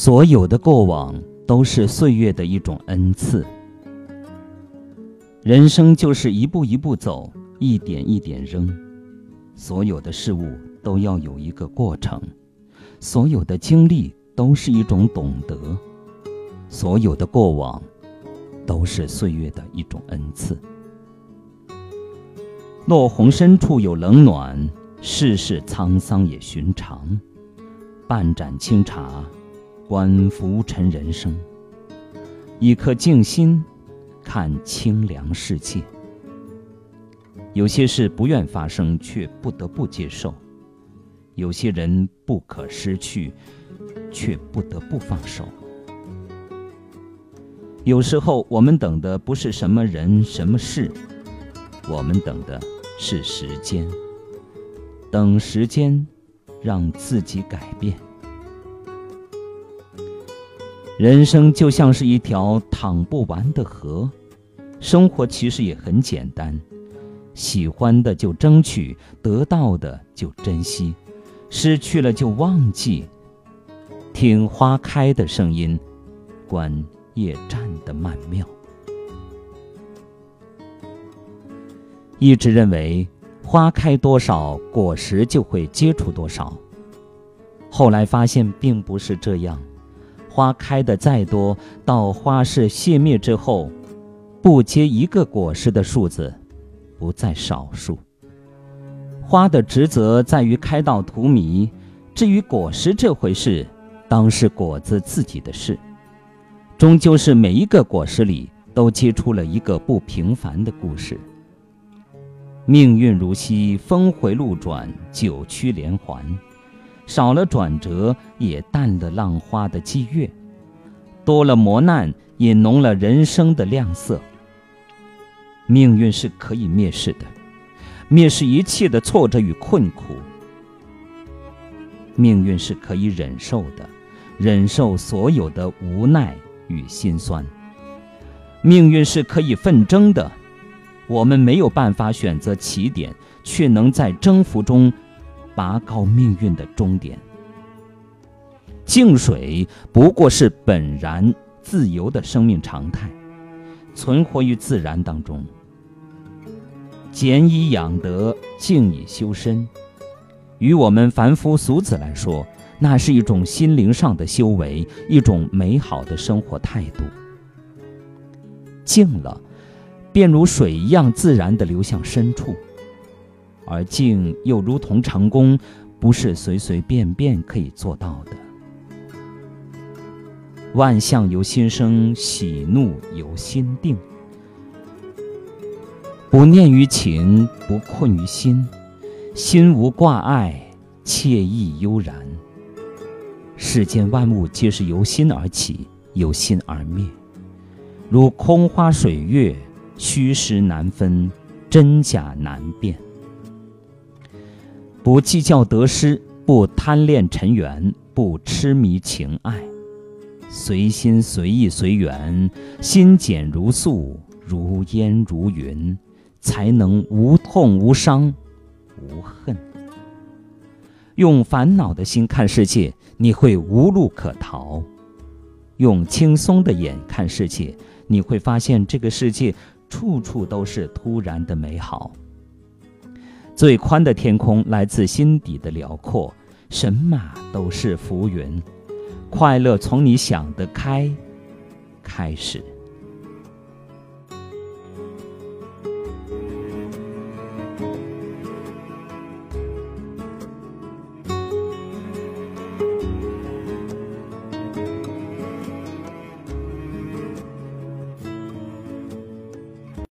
所有的过往都是岁月的一种恩赐。人生就是一步一步走，一点一点扔。所有的事物都要有一个过程，所有的经历都是一种懂得，所有的过往都是岁月的一种恩赐。落红深处有冷暖，世事沧桑也寻常。半盏清茶。观浮沉人生，一颗静心，看清凉世界。有些事不愿发生，却不得不接受；有些人不可失去，却不得不放手。有时候，我们等的不是什么人、什么事，我们等的是时间。等时间，让自己改变。人生就像是一条淌不完的河，生活其实也很简单，喜欢的就争取，得到的就珍惜，失去了就忘记。听花开的声音，观夜战的曼妙。一直认为花开多少，果实就会结出多少，后来发现并不是这样。花开的再多，到花市谢灭之后，不结一个果实的数字，不在少数。花的职责在于开到荼蘼，至于果实这回事，当是果子自己的事。终究是每一个果实里，都结出了一个不平凡的故事。命运如溪，峰回路转，九曲连环。少了转折，也淡了浪花的激越；多了磨难，也浓了人生的亮色。命运是可以蔑视的，蔑视一切的挫折与困苦；命运是可以忍受的，忍受所有的无奈与心酸；命运是可以奋争的，我们没有办法选择起点，却能在征服中。拔高命运的终点。静水不过是本然自由的生命常态，存活于自然当中。俭以养德，静以修身。于我们凡夫俗子来说，那是一种心灵上的修为，一种美好的生活态度。静了，便如水一样自然地流向深处。而静又如同成功，不是随随便便可以做到的。万象由心生，喜怒由心定。不念于情，不困于心，心无挂碍，惬意悠然。世间万物皆是由心而起，由心而灭，如空花水月，虚实难分，真假难辨。不计较得失，不贪恋尘缘，不痴迷情爱，随心随意随缘，心简如素，如烟如云，才能无痛无伤无恨。用烦恼的心看世界，你会无路可逃；用轻松的眼看世界，你会发现这个世界处处都是突然的美好。最宽的天空来自心底的辽阔，神马都是浮云，快乐从你想得开开始。